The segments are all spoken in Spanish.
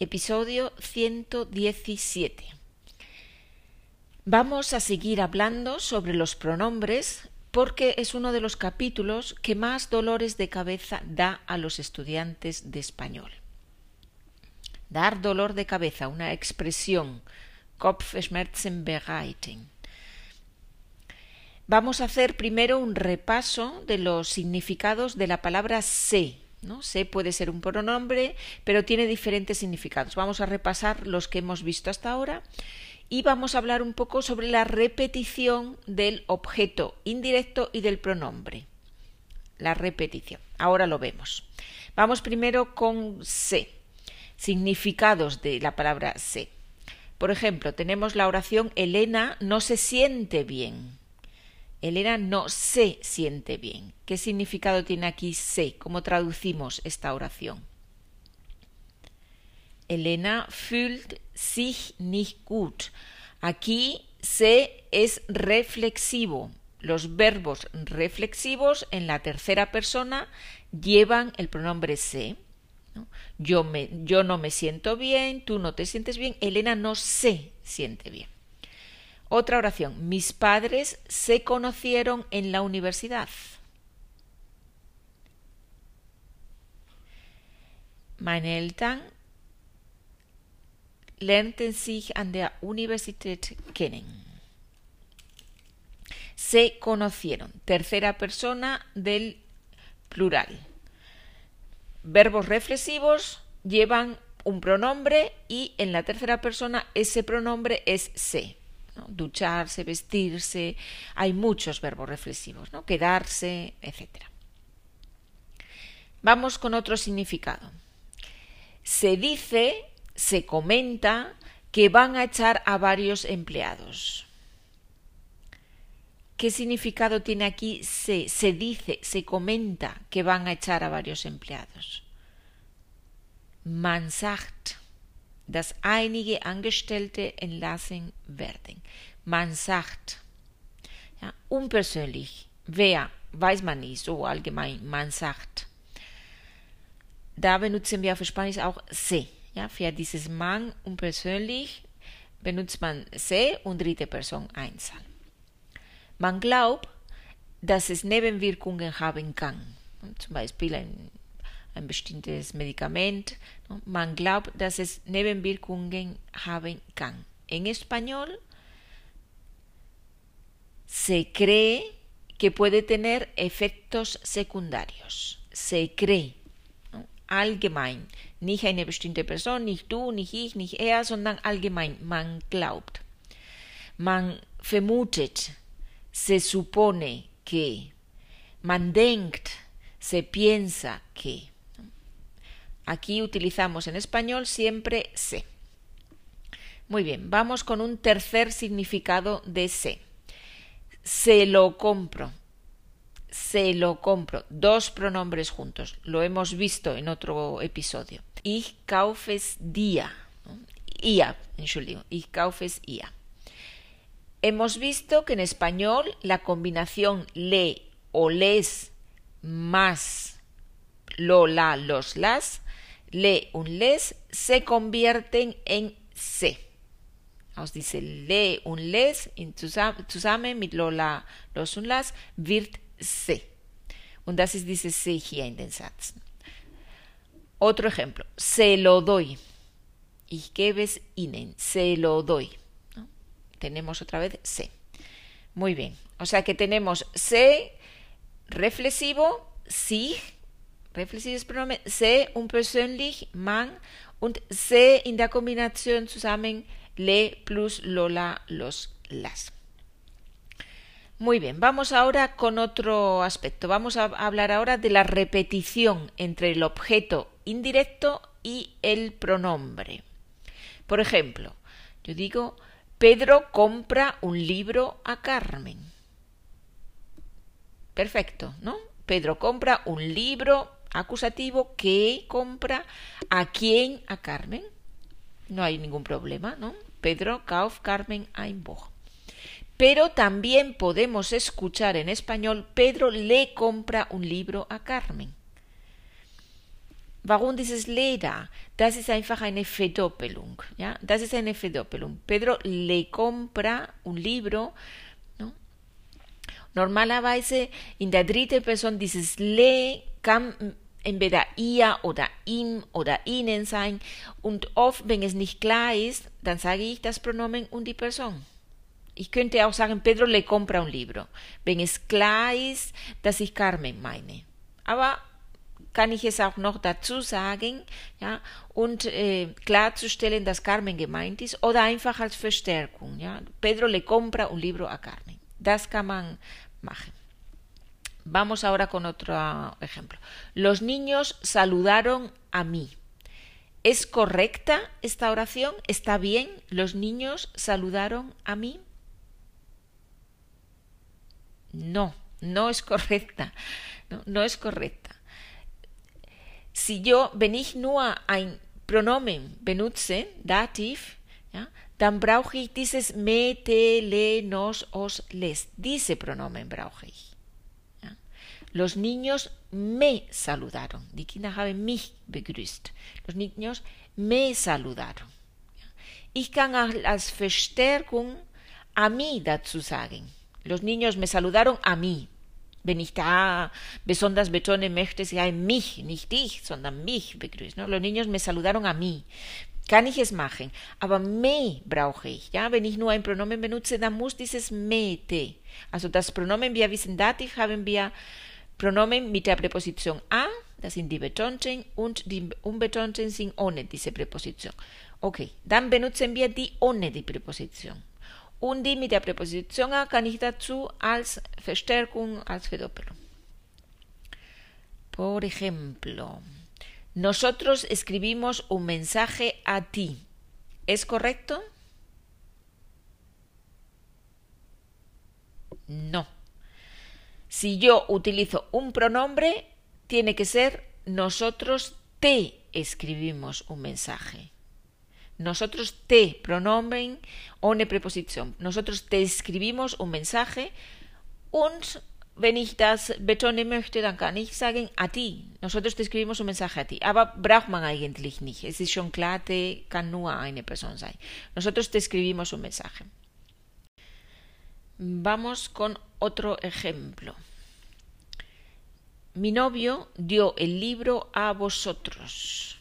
episodio 117. Vamos a seguir hablando sobre los pronombres porque es uno de los capítulos que más dolores de cabeza da a los estudiantes de español. Dar dolor de cabeza, una expresión, Kopfschmerzen bereiten. Vamos a hacer primero un repaso de los significados de la palabra se ¿no? Se puede ser un pronombre, pero tiene diferentes significados. Vamos a repasar los que hemos visto hasta ahora y vamos a hablar un poco sobre la repetición del objeto indirecto y del pronombre. La repetición. Ahora lo vemos. Vamos primero con se. Significados de la palabra se. Por ejemplo, tenemos la oración Elena no se siente bien. Elena no se siente bien. ¿Qué significado tiene aquí se? ¿Cómo traducimos esta oración? Elena fühlt sich nicht gut. Aquí se es reflexivo. Los verbos reflexivos en la tercera persona llevan el pronombre se. Yo, no me siento bien, tú no te sientes bien, Elena no se siente bien. Otra oración. Mis padres se conocieron en la universidad. Meine Eltern lernten sich an der Universität kennen. Se conocieron. Tercera persona del plural. Verbos reflexivos llevan un pronombre y en la tercera persona ese pronombre es se ducharse, vestirse, hay muchos verbos reflexivos, ¿no? quedarse, etc. Vamos con otro significado. Se dice, se comenta que van a echar a varios empleados. ¿Qué significado tiene aquí se, se dice, se comenta que van a echar a varios empleados? Man sagt dass einige Angestellte entlassen werden. Man sagt, ja, unpersönlich, wer, weiß man nicht, so allgemein, man sagt. Da benutzen wir auf Spanisch auch se. Ja, für dieses man unpersönlich benutzt man se und dritte Person Einzahl. Man glaubt, dass es Nebenwirkungen haben kann. Zum Beispiel ein ein bestimmtes Medikament. Man glaubt, dass es Nebenwirkungen haben kann. En español se cree que puede tener efectos secundarios. Se cree. Allgemein. Nicht eine bestimmte Person, nicht du, nicht ich, nicht er, sondern allgemein. Man glaubt. Man vermutet. Se supone que. Man denkt. Se piensa que. Aquí utilizamos en español siempre se. Muy bien, vamos con un tercer significado de se. Se lo compro. Se lo compro. Dos pronombres juntos. Lo hemos visto en otro episodio. Ich kaufe es dia. Ia, Entschuldigung. Ich kaufe es ia. Hemos visto que en español la combinación le o les más lo, la, los, las le un les se convierten en se. Aus dice le un les zusammen mit Lola los und las wird se. Und das ist dieses se hier in den Sätzen. Otro ejemplo, se lo doy. Ich gebe es ihnen, se lo doy. Tenemos otra vez se. Muy bien. O sea que tenemos se reflexivo, sich, reflexives Pronomen se unpersönlich man und se in der Kombination zusammen le plus lola los las. Muy bien, vamos ahora con otro aspecto. Vamos a hablar ahora de la repetición entre el objeto indirecto y el pronombre. Por ejemplo, yo digo, Pedro compra un libro a Carmen. Perfecto, ¿no? Pedro compra un libro acusativo que compra a quién, a Carmen. No hay ningún problema, ¿no? Pedro kauf Carmen ein Buch. Pero también podemos escuchar en español Pedro le compra un libro a Carmen. warum dieses le da? Das ist einfach eine Verdoppelung. Ja? Das ist eine Verdoppelung. Pedro le compra un libro. ¿no? Normalerweise in der dritten Person dieses le entweder ihr oder ihm oder ihnen sein. Und oft, wenn es nicht klar ist, dann sage ich das Pronomen und die Person. Ich könnte auch sagen, Pedro le compra un libro, wenn es klar ist, dass ich Carmen meine. Aber kann ich es auch noch dazu sagen, ja, und äh, klarzustellen, dass Carmen gemeint ist, oder einfach als Verstärkung, ja. Pedro le compra un libro a Carmen. Das kann man machen. Vamos ahora con otro ejemplo. Los niños saludaron a mí. ¿Es correcta esta oración? ¿Está bien? ¿Los niños saludaron a mí? No, no es correcta. No, es correcta. Si yo, wenn ich nur ein Pronomen benutze, Dativ, ja, dann brauche ich me, te, le, nos, os, les. Diese Pronomen brauche. Los niños me saludaron. Die Kinder haben mich begrüßt. Los niños me saludaron. Ich kann als Verstärkung a mí dazu sagen. Los niños me saludaron a mí. Wenn ich da besonders betonen möchte, sie haben mich, nicht dich, sondern mich begrüßt. ¿no? Los niños me saludaron a mí. Kann ich es machen, aber me brauche ich. Ja? Wenn ich nur ein Pronomen benutze, dann muss dieses me, te. Also das Pronomen, wir wissen Dativ, haben wir Pronomen mit der Präposition a, das sind die Betonten, und die Unbetonten sind ohne diese Präposition. Okay, dann benutzen wir die ohne die Präposition. Und die mit der Präposition a kann ich dazu als Verstärkung, als Verdoppelung. Por ejemplo, nosotros escribimos un mensaje a ti. ¿Es correcto? No. Si yo utilizo un pronombre, tiene que ser nosotros te escribimos un mensaje. Nosotros te, pronomen, ohne Präposition. Nosotros te escribimos un mensaje und wenn ich das betonen möchte, dann kann ich sagen a ti. Nosotros te escribimos un mensaje a ti. Aber braucht man eigentlich nicht. Es ist schon klar, te kann nur eine Person sein. Nosotros te escribimos un mensaje. Vamos con otro ejemplo. Mi novio dio el libro a vosotros.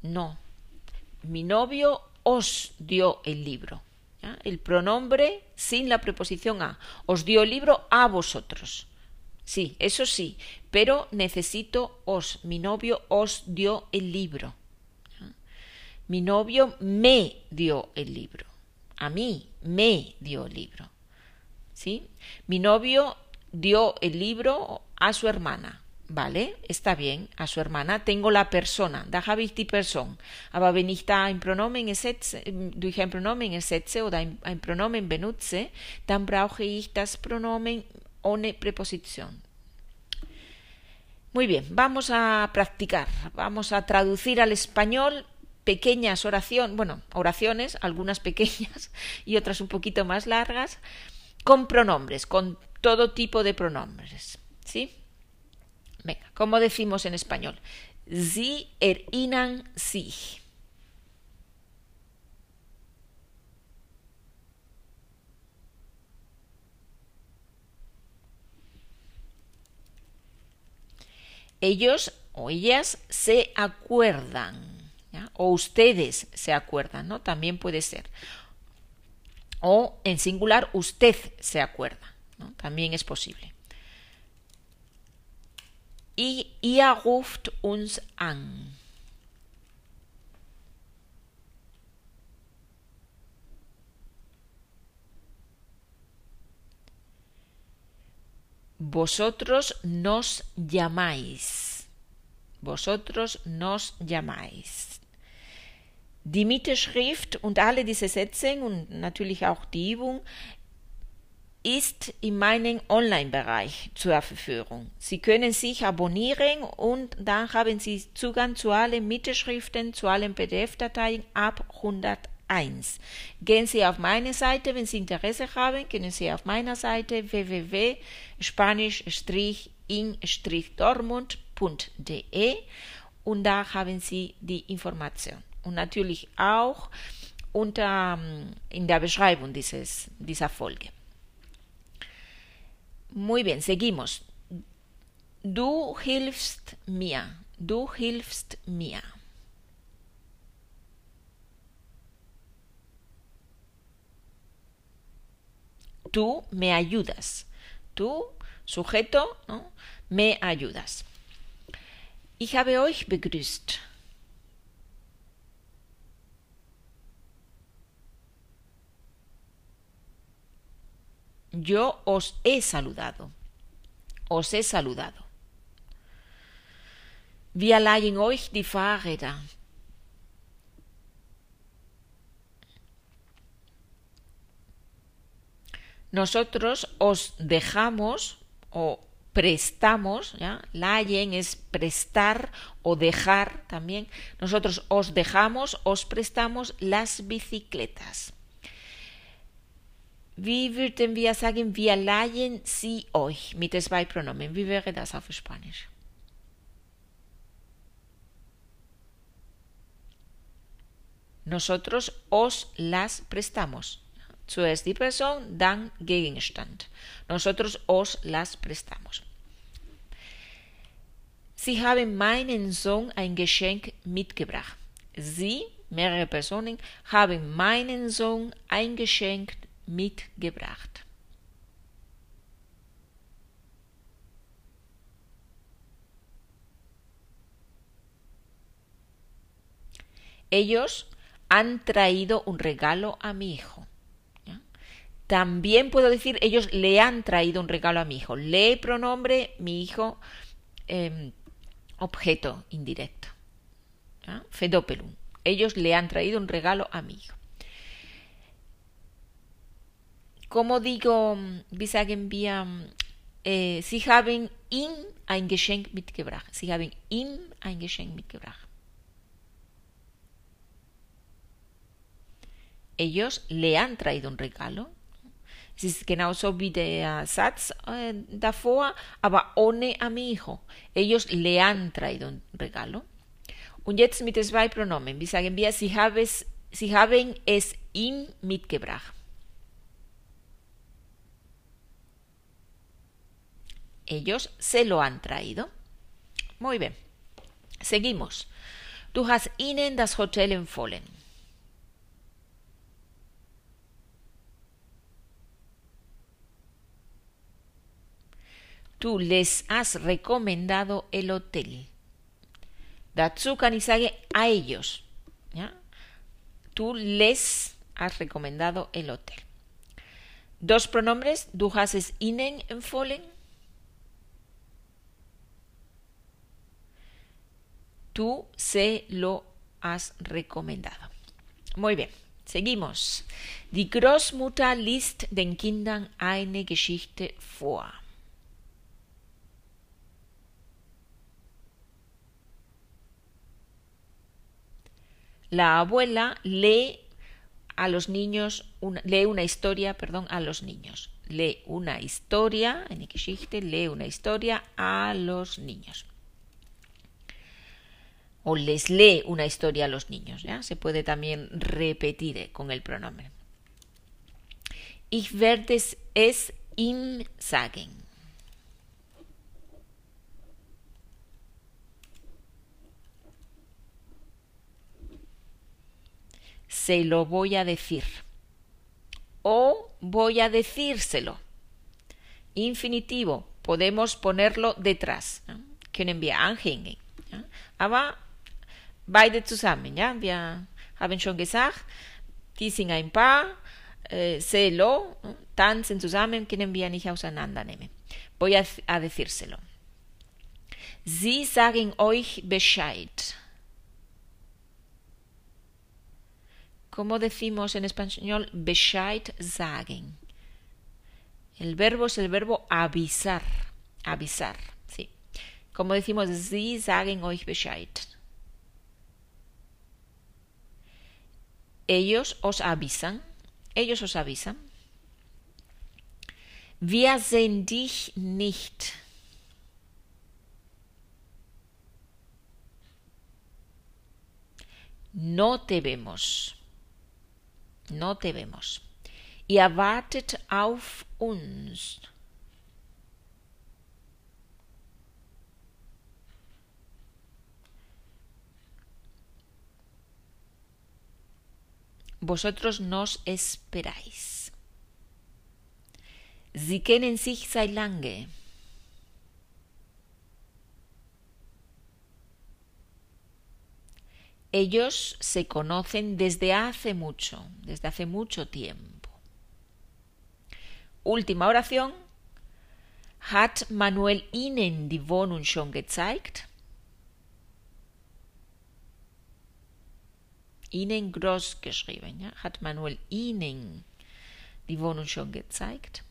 No. Mi novio os dio el libro. El pronombre sin la preposición a. Os dio el libro a vosotros. Sí, eso sí, pero necesito os. Mi novio os dio el libro. Mi novio me dio el libro. A mí me dio el libro. ¿Sí? Mi novio dio el libro a su hermana. Vale, está bien, a su hermana tengo la persona, da habe ich die Person. Pronomen ersetze, durch ein Pronomen ersetze oder ein, ein Pronomen benutze, dann brauche ich Pronomen ohne. Muy bien, vamos a practicar, vamos a traducir al español pequeñas oraciones, bueno, oraciones, algunas pequeñas y otras un poquito más largas, con pronombres, con todo tipo de pronombres. ¿Sí? Venga, ¿cómo decimos en español? Sie erinnern sich. Ellos o ellas se acuerdan, o ustedes se acuerdan, ¿no? También puede ser. O en singular, usted se acuerda, ¿no? También es posible. I, ihr ruft uns an. Vosotros nos llamáis. Vosotros nos llamáis. Die Mittelschrift und alle diese Sätze und natürlich auch die Übung ist in meinem Online-Bereich zur Verfügung. Sie können sich abonnieren und dann haben Sie Zugang zu allen Mitschriften, zu allen PDF-Dateien ab 100 1. Gehen Sie auf meine Seite, wenn Sie Interesse haben, können Sie auf meiner Seite www.spanisch-in-dortmund.de und da haben Sie die Information. Und natürlich auch unter, in der Beschreibung dieses, dieser Folge. Muy bien, seguimos. Du hilfst mir. Du hilfst mir. Tú me ayudas. Tú, sujeto, ¿no? me ayudas. Ich habe euch begrüßt. Yo os he saludado. Os he saludado. Wir leihen euch die Fahrräder. Nosotros os dejamos o prestamos, ¿ya? Es prestar o dejar también. Nosotros os dejamos, os prestamos las bicicletas. Wie würden wir sagen, wir leihen sie euch mit zwei Pronomen? Wie wäre? Nosotros os las prestamos. Zuerst die Person, dann Gegenstand. Nosotros os las prestamos. Sie haben meinen Sohn ein Geschenk mitgebracht. Sie, mehrere Personen, haben meinen Sohn ein Geschenk mitgebracht. Ellos han traído un regalo a mi hijo. También puedo decir, ellos le han traído un regalo a mi hijo. Le pronombre, mi hijo, eh, objeto indirecto. ¿ya? Fedopelum. Ellos le han traído un regalo a mi hijo. Como digo, wie sagen wir, äh, Sie haben ihm ein Geschenk mitgebracht. Sie haben ihm ein Geschenk mitgebracht. Ellos le han traído un regalo. Es ist genauso wie der Satz äh, davor, aber ohne a mi hijo. Ellos le han traído un regalo. Und jetzt mit zwei Pronomen. Wie sagen wir, sie, sie haben es ihm mitgebracht. Ellos se lo han traído. Muy bien. Seguimos. Du hast ihnen das Hotel empfohlen. Tú les has recomendado el hotel. Sagen a ellos. Tú les has recomendado el hotel. Dos pronombres. Du hast es ihnen empfohlen. Tú se lo has recomendado. Muy bien. Seguimos. Die Großmutter liest den Kindern eine Geschichte vor. La abuela lee a los niños, una, lee una historia, perdón, a los niños. Lee una historia, en Geschichte, lee una historia a los niños. O les lee una historia a los niños, ¿ya? Se puede también repetir con el pronombre. Ich werde es ihm sagen. Se lo voy a decir. O voy a decírselo. Infinitivo, podemos ponerlo detrás. Können wir anhängen. Aber beide zusammen. Ja? Wir haben schon gesagt, die sind ein Paar, äh, se lo, tanzen zusammen, können wir nicht auseinandernehmen. Voy a decírselo. Sie sagen euch Bescheid. ¿Cómo decimos en español Bescheid sagen? El verbo es el verbo avisar. Avisar, sí. Como decimos, Sie sagen euch Bescheid. ellos os avisan, ellos os avisan. Wir sehen dich nicht. No te vemos. No te vemos. Ihr wartet auf uns. Vosotros nos esperáis. Sie kennen sich seit lange. Ellos se conocen desde hace mucho, desde hace mucho tiempo. Última oración. Hat Manuel Ihnen die Wohnung schon gezeigt? Ihnen groß geschrieben. Ja? Hat Manuel Ihnen die Wohnung schon gezeigt?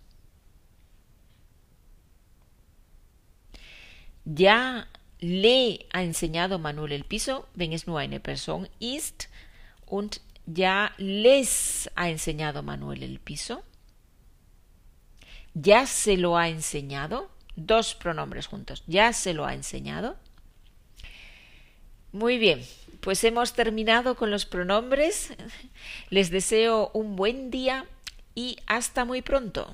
Ya le ha enseñado Manuel el piso, wenn es nur eine Person ist, und ya les ha enseñado Manuel el piso. Ya se lo ha enseñado. Dos pronombres juntos. Ya se lo ha enseñado. Muy bien, pues hemos terminado con los pronombres. Les deseo un buen día y hasta muy pronto.